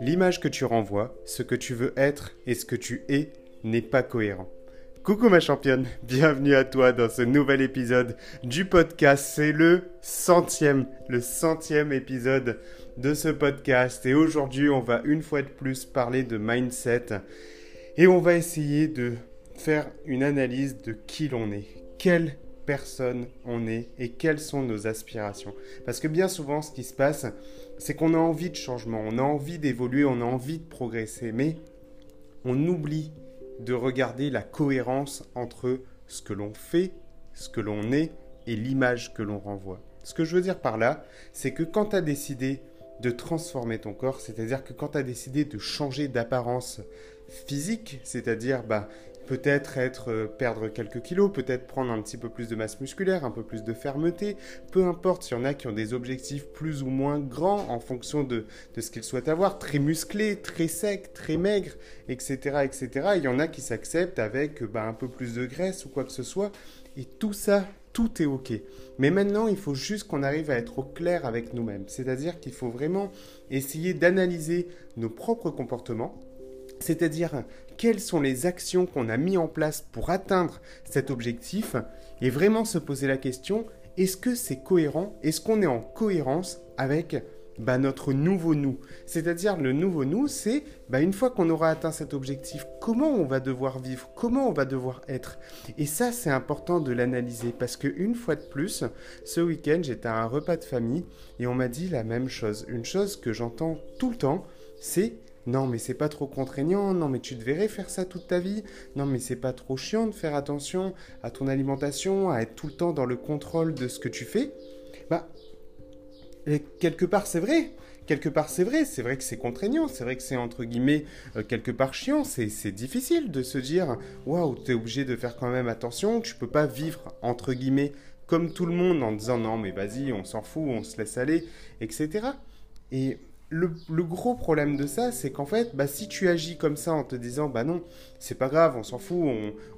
L'image que tu renvoies, ce que tu veux être et ce que tu es n'est pas cohérent. Coucou ma championne, bienvenue à toi dans ce nouvel épisode du podcast. C'est le centième, le centième épisode de ce podcast. Et aujourd'hui, on va une fois de plus parler de mindset. Et on va essayer de faire une analyse de qui l'on est. Quelle personne on est et quelles sont nos aspirations. Parce que bien souvent, ce qui se passe, c'est qu'on a envie de changement, on a envie d'évoluer, on a envie de progresser, mais on oublie de regarder la cohérence entre ce que l'on fait, ce que l'on est et l'image que l'on renvoie. Ce que je veux dire par là, c'est que quand tu as décidé de transformer ton corps, c'est-à-dire que quand tu as décidé de changer d'apparence physique, c'est-à-dire bah, peut-être être, euh, perdre quelques kilos, peut-être prendre un petit peu plus de masse musculaire, un peu plus de fermeté, peu importe s'il y en a qui ont des objectifs plus ou moins grands en fonction de, ce qu'ils souhaitent avoir, très musclés, très secs, très maigres, etc. etc. Il y en a qui s'acceptent avec bah, un peu plus de graisse ou quoi que ce soit, et tout ça, tout est OK. Mais maintenant, il faut juste qu'on arrive à être au clair avec nous-mêmes. C'est-à-dire qu'il faut vraiment essayer d'analyser nos propres comportements, c'est-à-dire quelles sont les actions qu'on a mis en place pour atteindre cet objectif et vraiment se poser la question, est-ce que c'est cohérent? Est-ce qu'on est en cohérence avec bah, notre nouveau nous? C'est-à-dire le nouveau nous, c'est bah, une fois qu'on aura atteint cet objectif, comment on va devoir vivre, comment on va devoir être? Et ça, c'est important de l'analyser parce que une fois de plus, ce week-end, j'étais à un repas de famille et on m'a dit la même chose. Une chose que j'entends tout le temps, c'est non, mais c'est pas trop contraignant. Non, mais tu devrais faire ça toute ta vie. Non, mais c'est pas trop chiant de faire attention à ton alimentation, à être tout le temps dans le contrôle de ce que tu fais. Bah, quelque part, c'est vrai. Quelque part, c'est vrai. C'est vrai que c'est contraignant. C'est vrai que c'est entre guillemets euh, quelque part chiant. C'est difficile de se dire waouh, t'es obligé de faire quand même attention. Tu peux pas vivre entre guillemets comme tout le monde en disant non, mais vas-y, on s'en fout, on se laisse aller, etc. Et le, gros problème de ça, c'est qu'en fait, bah, si tu agis comme ça en te disant, bah non, c'est pas grave, on s'en fout,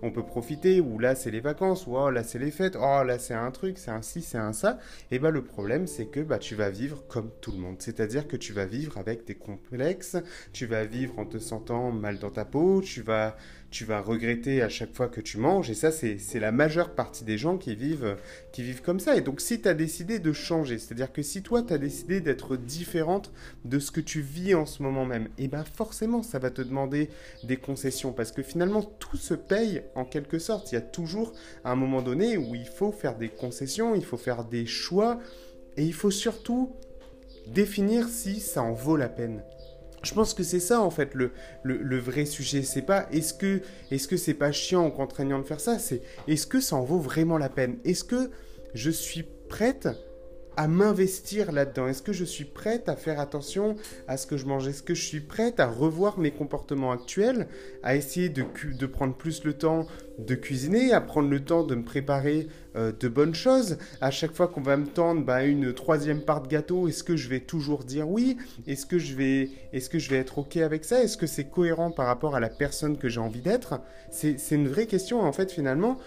on, peut profiter, ou là c'est les vacances, ou oh, là c'est les fêtes, oh là c'est un truc, c'est un ci, c'est un ça, et bah le problème c'est que bah, tu vas vivre comme tout le monde. C'est-à-dire que tu vas vivre avec des complexes, tu vas vivre en te sentant mal dans ta peau, tu vas tu vas regretter à chaque fois que tu manges. Et ça, c'est la majeure partie des gens qui vivent, qui vivent comme ça. Et donc, si tu as décidé de changer, c'est-à-dire que si toi, tu as décidé d'être différente de ce que tu vis en ce moment même, et eh bien forcément, ça va te demander des concessions. Parce que finalement, tout se paye en quelque sorte. Il y a toujours un moment donné où il faut faire des concessions, il faut faire des choix. Et il faut surtout définir si ça en vaut la peine. Je pense que c'est ça en fait le, vrai sujet. C'est pas est-ce que est-ce que c'est pas chiant ou contraignant de faire ça, c'est est-ce que ça en vaut vraiment la peine? Est-ce que je suis prête à m'investir là-dedans? Est-ce que je suis prête à faire attention à ce que je mange? Est-ce que je suis prête à revoir mes comportements actuels, à essayer de, de prendre plus le temps de cuisiner, à prendre le temps de me préparer euh, de bonnes choses? À chaque fois qu'on va me tendre bah, une troisième part de gâteau, est-ce que je vais toujours dire oui? Est-ce que, je vais, est que je vais être OK avec ça? Est-ce que c'est cohérent par rapport à la personne que j'ai envie d'être? C'est une vraie question en fait finalement.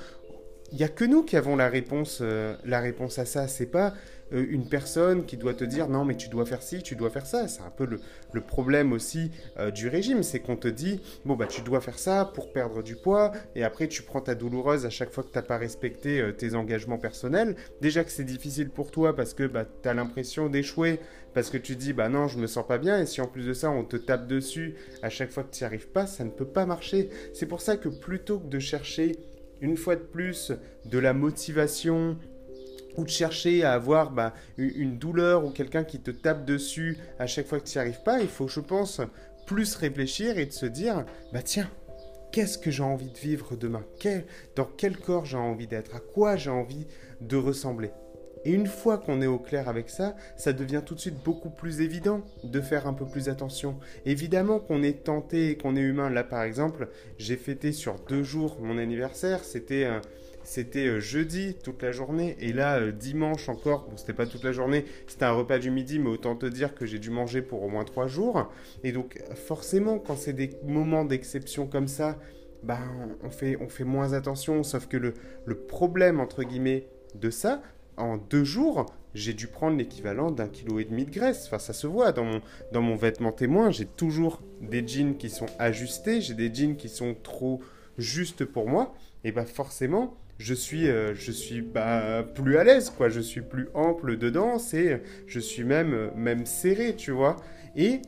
Il n'y a que nous qui avons la réponse, euh, la réponse à ça. C'est pas une personne qui doit te dire non mais tu dois faire ci, tu dois faire ça. C'est un peu le, problème aussi euh, du régime, c'est qu'on te dit bon bah tu dois faire ça pour perdre du poids et après tu prends ta douloureuse à chaque fois que tu n'as pas respecté euh, tes engagements personnels. Déjà que c'est difficile pour toi parce que bah, tu as l'impression d'échouer parce que tu dis bah non je me sens pas bien et si en plus de ça on te tape dessus à chaque fois que tu n'y arrives pas, ça ne peut pas marcher. C'est pour ça que plutôt que de chercher une fois de plus de la motivation, ou de chercher à avoir bah, une douleur ou quelqu'un qui te tape dessus à chaque fois que tu n'y arrives pas, il faut, je pense, plus réfléchir et de se dire, bah tiens, qu'est-ce que j'ai envie de vivre demain? Dans quel corps j'ai envie d'être? À quoi j'ai envie de ressembler? Et une fois qu'on est au clair avec ça, ça devient tout de suite beaucoup plus évident de faire un peu plus attention. Évidemment qu'on est tenté et qu'on est humain. Là, par exemple, j'ai fêté sur deux jours mon anniversaire. C'était c'était euh, jeudi toute la journée et là euh, dimanche encore, bon c'était pas toute la journée, c'était un repas du midi mais autant te dire que j'ai dû manger pour au moins trois jours et donc forcément quand c'est des moments d'exception comme ça, ben on fait, moins attention sauf que le, le problème entre guillemets de ça, en deux jours, j'ai dû prendre l'équivalent d'un kilo et demi de graisse. Enfin, ça se voit dans mon, dans mon vêtement témoin. J'ai toujours des jeans qui sont ajustés, j'ai des jeans qui sont trop justes pour moi. Et bah forcément, je suis, euh, je suis bah, plus à l'aise, quoi. Je suis plus ample dedans, c'est, je suis même, même serré, tu vois. Et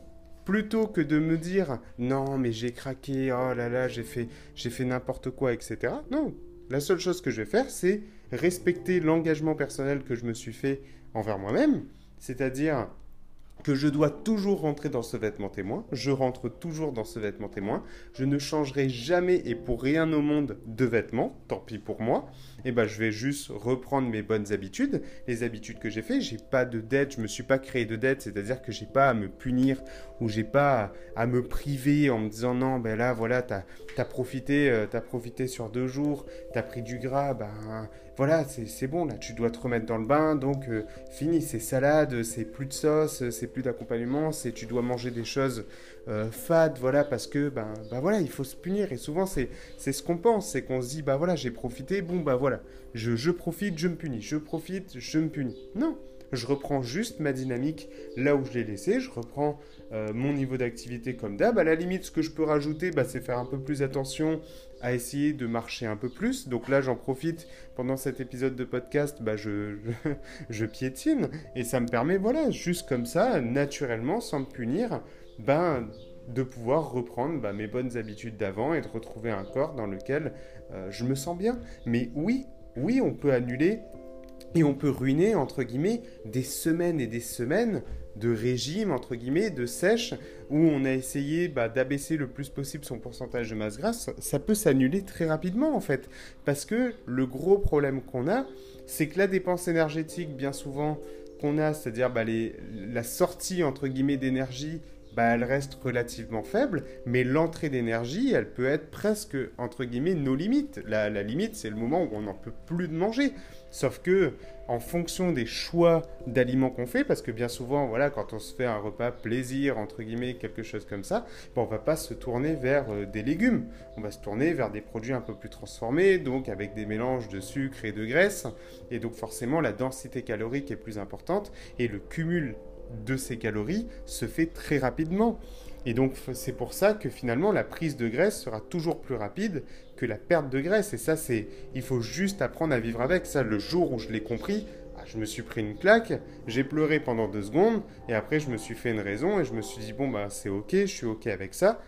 plutôt que de me dire non mais j'ai craqué, oh là là j'ai fait, j'ai fait n'importe quoi, etc. Non, la seule chose que je vais faire c'est respecter l'engagement personnel que je me suis fait envers moi-même, c'est-à-dire que je dois toujours rentrer dans ce vêtement témoin, je rentre toujours dans ce vêtement témoin, je ne changerai jamais et pour rien au monde de vêtements, tant pis pour moi, et eh ben je vais juste reprendre mes bonnes habitudes, les habitudes que j'ai fait, j'ai pas de dette, je me suis pas créé de dette, c'est-à-dire que j'ai pas à me punir ou j'ai pas à, me priver en me disant non ben là voilà t'as as profité, euh, as profité sur deux jours, t'as pris du gras, ben voilà, c'est bon, là, tu dois te remettre dans le bain, donc euh, fini, c'est salade, c'est plus de sauce, c'est plus d'accompagnement, c'est tu dois manger des choses euh, fades, voilà, parce que, ben, ben, voilà, il faut se punir, et souvent, c'est ce qu'on pense, c'est qu'on se dit, bah voilà, j'ai profité, bon, bah voilà, je, je profite, je me punis, je profite, je me punis. Non, je reprends juste ma dynamique là où je l'ai laissé, je reprends euh, mon niveau d'activité comme d'hab. À la limite, ce que je peux rajouter, bah, c'est faire un peu plus attention à essayer de marcher un peu plus. Donc là, j'en profite pendant cet épisode de podcast, bah, je, je, piétine et ça me permet, voilà, juste comme ça, naturellement, sans me punir, ben, de pouvoir reprendre bah, mes bonnes habitudes d'avant et de retrouver un corps dans lequel euh, je me sens bien. Mais oui, oui, on peut annuler et on peut ruiner, entre guillemets, des semaines et des semaines de régime, entre guillemets, de sèche, où on a essayé bah, d'abaisser le plus possible son pourcentage de masse grasse, ça peut s'annuler très rapidement, en fait. Parce que le gros problème qu'on a, c'est que la dépense énergétique, bien souvent, qu'on a, c'est-à-dire bah, la sortie, entre guillemets, d'énergie bah, elle reste relativement faible, mais l'entrée d'énergie, elle peut être presque, entre guillemets, nos limites. La, limite, c'est le moment où on n'en peut plus de manger. Sauf que, en fonction des choix d'aliments qu'on fait, parce que bien souvent, voilà, quand on se fait un repas plaisir, entre guillemets, quelque chose comme ça, bon, on va pas se tourner vers euh, des légumes. On va se tourner vers des produits un peu plus transformés, donc avec des mélanges de sucre et de graisse. Et donc forcément, la densité calorique est plus importante et le cumul de ces calories se fait très rapidement. Et donc c'est pour ça que finalement la prise de graisse sera toujours plus rapide que la perte de graisse. Et ça c'est, il faut juste apprendre à vivre avec. Ça, le jour où je l'ai compris, ah, je me suis pris une claque, j'ai pleuré pendant deux secondes, et après je me suis fait une raison et je me suis dit bon bah c'est ok, je suis ok avec ça.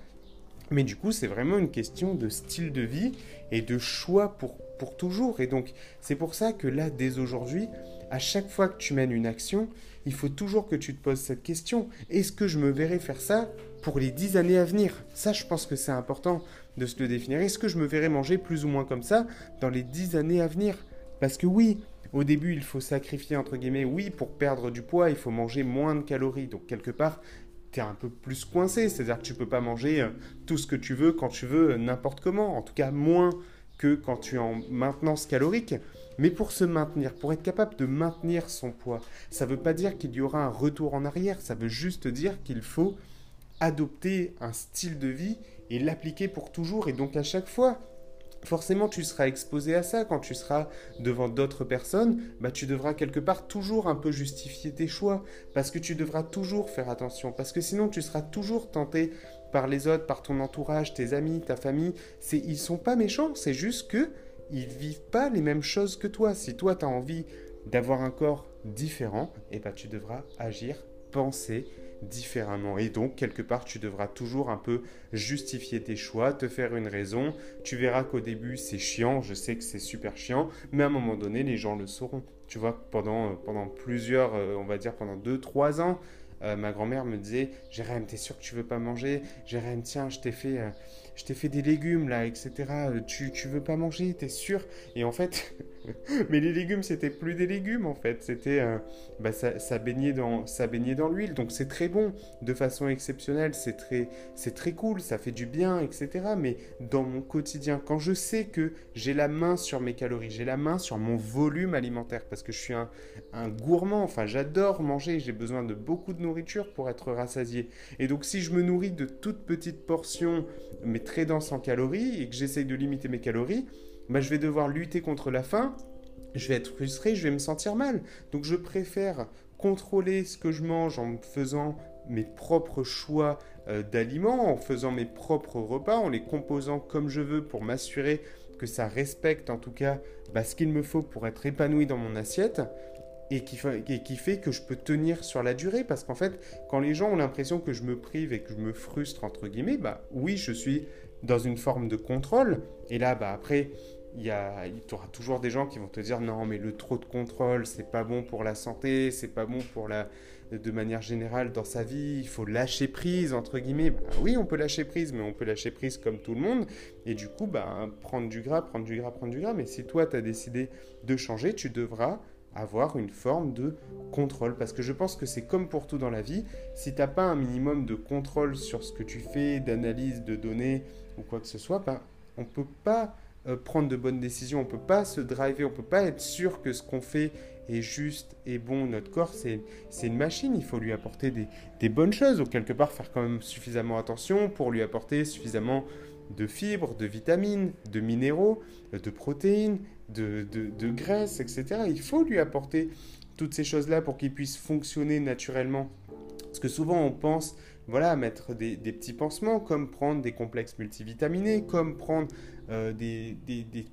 Mais du coup c'est vraiment une question de style de vie et de choix pour, toujours. Et donc c'est pour ça que là dès aujourd'hui, à chaque fois que tu mènes une action, il faut toujours que tu te poses cette question. Est-ce que je me verrai faire ça pour les dix années à venir? Ça, je pense que c'est important de se le définir. Est-ce que je me verrai manger plus ou moins comme ça dans les dix années à venir? Parce que oui, au début, il faut sacrifier, entre guillemets, oui, pour perdre du poids, il faut manger moins de calories. Donc, quelque part, tu es un peu plus coincé. C'est-à-dire que tu peux pas manger euh, tout ce que tu veux quand tu veux, n'importe comment. En tout cas, moins que quand tu es en maintenance calorique. Mais pour se maintenir, pour être capable de maintenir son poids, ça ne veut pas dire qu'il y aura un retour en arrière, ça veut juste dire qu'il faut adopter un style de vie et l'appliquer pour toujours. Et donc à chaque fois, forcément tu seras exposé à ça quand tu seras devant d'autres personnes, bah tu devras quelque part toujours un peu justifier tes choix parce que tu devras toujours faire attention parce que sinon tu seras toujours tenté par les autres, par ton entourage, tes amis, ta famille, c'est ils sont pas méchants, c'est juste que ils vivent pas les mêmes choses que toi. Si toi, tu as envie d'avoir un corps différent, et eh ben, tu devras agir, penser différemment. Et donc, quelque part, tu devras toujours un peu justifier tes choix, te faire une raison. Tu verras qu'au début, c'est chiant, je sais que c'est super chiant, mais à un moment donné, les gens le sauront. Tu vois, pendant, pendant plusieurs, euh, on va dire pendant 2-3 ans, euh, ma grand-mère me disait Jérém, t'es sûr que tu veux pas manger? Jérém, tiens, je t'ai fait, euh, je fait des légumes là, etc. Tu, tu veux pas manger, t'es sûr? Et en fait, mais les légumes, c'était plus des légumes en fait. C'était, euh, bah, ça, baignait dans, ça baignait dans l'huile. Donc c'est très bon, de façon exceptionnelle. C'est très, c'est très cool, ça fait du bien, etc. Mais dans mon quotidien, quand je sais que j'ai la main sur mes calories, j'ai la main sur mon volume alimentaire, parce que je suis un, un gourmand. Enfin, j'adore manger. J'ai besoin de beaucoup de nourriture pour être rassasié. Et donc si je me nourris de toutes petites portions, mais très denses en calories, et que j'essaye de limiter mes calories, bah, je vais devoir lutter contre la faim je vais être frustré, je vais me sentir mal. Donc je préfère contrôler ce que je mange en faisant mes propres choix euh, d'aliments, en faisant mes propres repas, en les composant comme je veux pour m'assurer que ça respecte en tout cas bah, ce qu'il me faut pour être épanoui dans mon assiette, et qui, fait, que je peux tenir sur la durée. Parce qu'en fait, quand les gens ont l'impression que je me prive et que je me frustre, entre guillemets, bah oui, je suis dans une forme de contrôle. Et là, bah après, il y, a, aura toujours des gens qui vont te dire non, mais le trop de contrôle, c'est pas bon pour la santé, c'est pas bon pour la, de manière générale dans sa vie, il faut lâcher prise, entre guillemets. Bah oui, on peut lâcher prise, mais on peut lâcher prise comme tout le monde. Et du coup, bah, prendre du gras, prendre du gras, prendre du gras. Mais si toi, tu as décidé de changer, tu devras avoir une forme de contrôle. Parce que je pense que c'est comme pour tout dans la vie, si tu n'as pas un minimum de contrôle sur ce que tu fais, d'analyse de données ou quoi que ce soit, ben, on ne peut pas euh, prendre de bonnes décisions, on ne peut pas se driver, on ne peut pas être sûr que ce qu'on fait est juste et bon. Notre corps, c'est une machine, il faut lui apporter des, des bonnes choses, ou quelque part faire quand même suffisamment attention pour lui apporter suffisamment de fibres, de vitamines, de minéraux, de protéines, de, graisse, etc. Il faut lui apporter toutes ces choses-là pour qu'il puisse fonctionner naturellement. Parce que souvent on pense voilà, mettre des, petits pansements, comme prendre des complexes multivitaminés, comme prendre euh, des,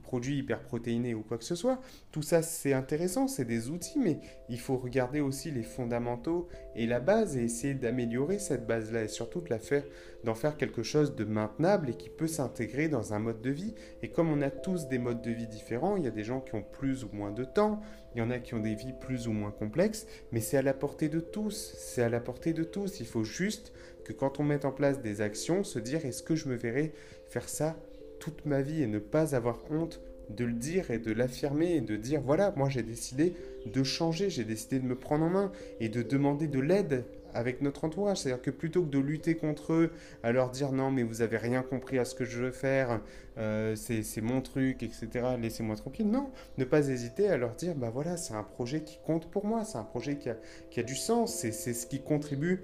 produits hyperprotéinés ou quoi que ce soit. Tout ça, c'est intéressant, c'est des outils, mais il faut regarder aussi les fondamentaux et la base et essayer d'améliorer cette base-là et surtout de la faire, d'en faire quelque chose de maintenable et qui peut s'intégrer dans un mode de vie. Et comme on a tous des modes de vie différents, il y a des gens qui ont plus ou moins de temps, il y en a qui ont des vies plus ou moins complexes, mais c'est à la portée de tous, c'est à la portée de tous. Il faut juste que quand on met en place des actions, se dire est-ce que je me verrai faire ça toute ma vie et ne pas avoir honte de le dire et de l'affirmer et de dire voilà, moi j'ai décidé de changer, j'ai décidé de me prendre en main et de demander de l'aide avec notre entourage. C'est-à-dire que plutôt que de lutter contre eux, à leur dire non mais vous avez rien compris à ce que je veux faire, euh, c'est mon truc, etc., laissez-moi tranquille. Non, ne pas hésiter à leur dire bah voilà, c'est un projet qui compte pour moi, c'est un projet qui a, qui a du sens, c'est ce qui contribue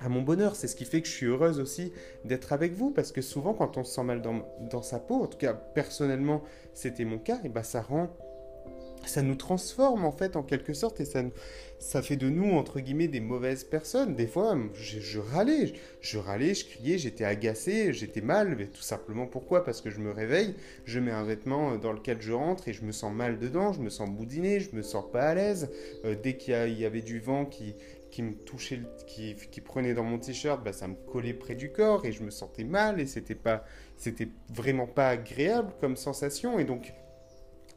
à mon bonheur. C'est ce qui fait que je suis heureuse aussi d'être avec vous, parce que souvent quand on se sent mal dans, sa peau, en tout cas personnellement c'était mon cas, et bah ça rend, ça nous transforme en fait en quelque sorte, et ça, ça fait de nous entre guillemets des mauvaises personnes. Des fois, je, râlais, je, râlais, je criais, j'étais agacé, j'étais mal, mais tout simplement pourquoi? Parce que je me réveille, je mets un vêtement dans lequel je rentre et je me sens mal dedans, je me sens boudiné, je me sens pas à l'aise. Euh, dès qu'il y, avait du vent qui, qui me touchait, qui, qui prenait dans mon t-shirt, bah, ça me collait près du corps et je me sentais mal et c'était pas, c'était vraiment pas agréable comme sensation. Et donc,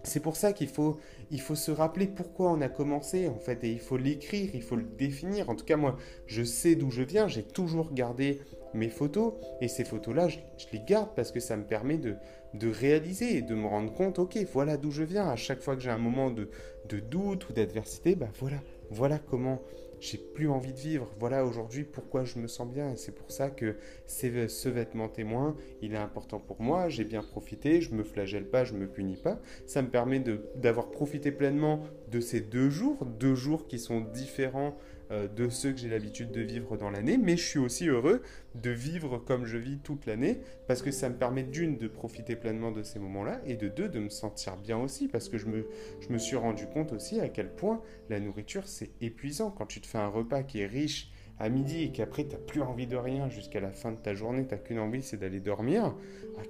c'est pour ça qu'il faut, il faut se rappeler pourquoi on a commencé en fait et il faut l'écrire, il faut le définir. En tout cas, moi, je sais d'où je viens, j'ai toujours gardé mes photos et ces photos-là, je, les garde parce que ça me permet de, de réaliser et de me rendre compte, ok, voilà d'où je viens. À chaque fois que j'ai un moment de, de doute ou d'adversité, bah voilà, voilà comment j'ai plus envie de vivre. Voilà aujourd'hui pourquoi je me sens bien. Et c'est pour ça que ce vêtement témoin, il est important pour moi. J'ai bien profité, je me flagelle pas, je me punis pas. Ça me permet d'avoir profité pleinement de ces deux jours, deux jours qui sont différents euh, de ceux que j'ai l'habitude de vivre dans l'année, mais je suis aussi heureux de vivre comme je vis toute l'année, parce que ça me permet d'une de profiter pleinement de ces moments-là, et de deux de me sentir bien aussi, parce que je me, suis rendu compte aussi à quel point la nourriture c'est épuisant. Quand tu te fais un repas qui est riche à midi et qu'après tu plus envie de rien jusqu'à la fin de ta journée, tu qu'une envie, c'est d'aller dormir,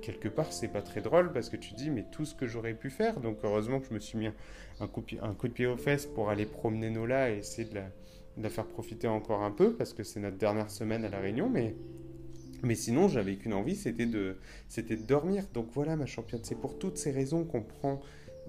quelque part c'est pas très drôle parce que tu dis mais tout ce que j'aurais pu faire, donc heureusement que je me suis mis un coup, un coup de pied aux fesses pour aller promener Nola et essayer de la, de la faire profiter encore un peu parce que c'est notre dernière semaine à La Réunion, mais, mais sinon j'avais qu'une envie, c'était de, c'était de dormir. Donc voilà ma championne, c'est pour toutes ces raisons qu'on prend,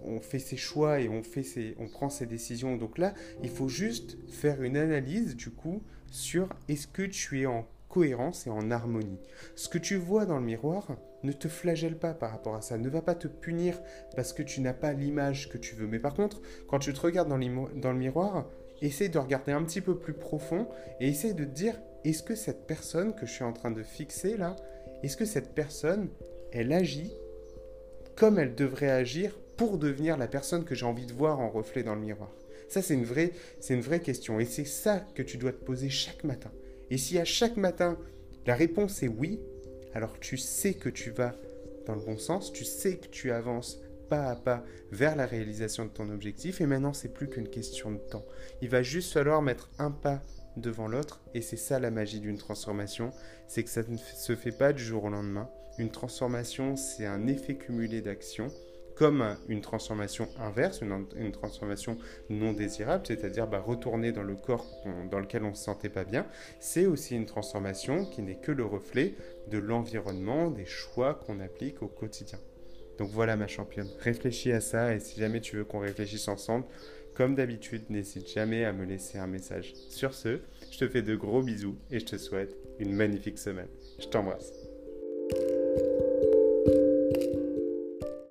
on fait ses choix et on, fait ses, on prend ses décisions. Donc là, il faut juste faire une analyse du coup sur est-ce que tu es en cohérence et en harmonie. Ce que tu vois dans le miroir, ne te flagelle pas par rapport à ça, ne va pas te punir parce que tu n'as pas l'image que tu veux. Mais par contre, quand tu te regardes dans, dans le miroir, essaye de regarder un petit peu plus profond et essaye de te dire est-ce que cette personne que je suis en train de fixer là, est-ce que cette personne, elle agit comme elle devrait agir pour devenir la personne que j'ai envie de voir en reflet dans le miroir? Ça, c'est une, vraie, c'est une vraie question. Et c'est ça que tu dois te poser chaque matin. Et si à chaque matin, la réponse est oui, alors tu sais que tu vas dans le bon sens, tu sais que tu avances pas à pas vers la réalisation de ton objectif. Et maintenant, c'est plus qu'une question de temps. Il va juste falloir mettre un pas devant l'autre. Et c'est ça la magie d'une transformation. C'est que ça ne se fait pas du jour au lendemain. Une transformation, c'est un effet cumulé d'actions comme une transformation inverse, une, transformation non désirable, c'est-à-dire bah, retourner dans le corps dans lequel on ne se sentait pas bien, c'est aussi une transformation qui n'est que le reflet de l'environnement, des choix qu'on applique au quotidien. Donc voilà ma championne, réfléchis à ça et si jamais tu veux qu'on réfléchisse ensemble, comme d'habitude, n'hésite jamais à me laisser un message. Sur ce, je te fais de gros bisous et je te souhaite une magnifique semaine. Je t'embrasse.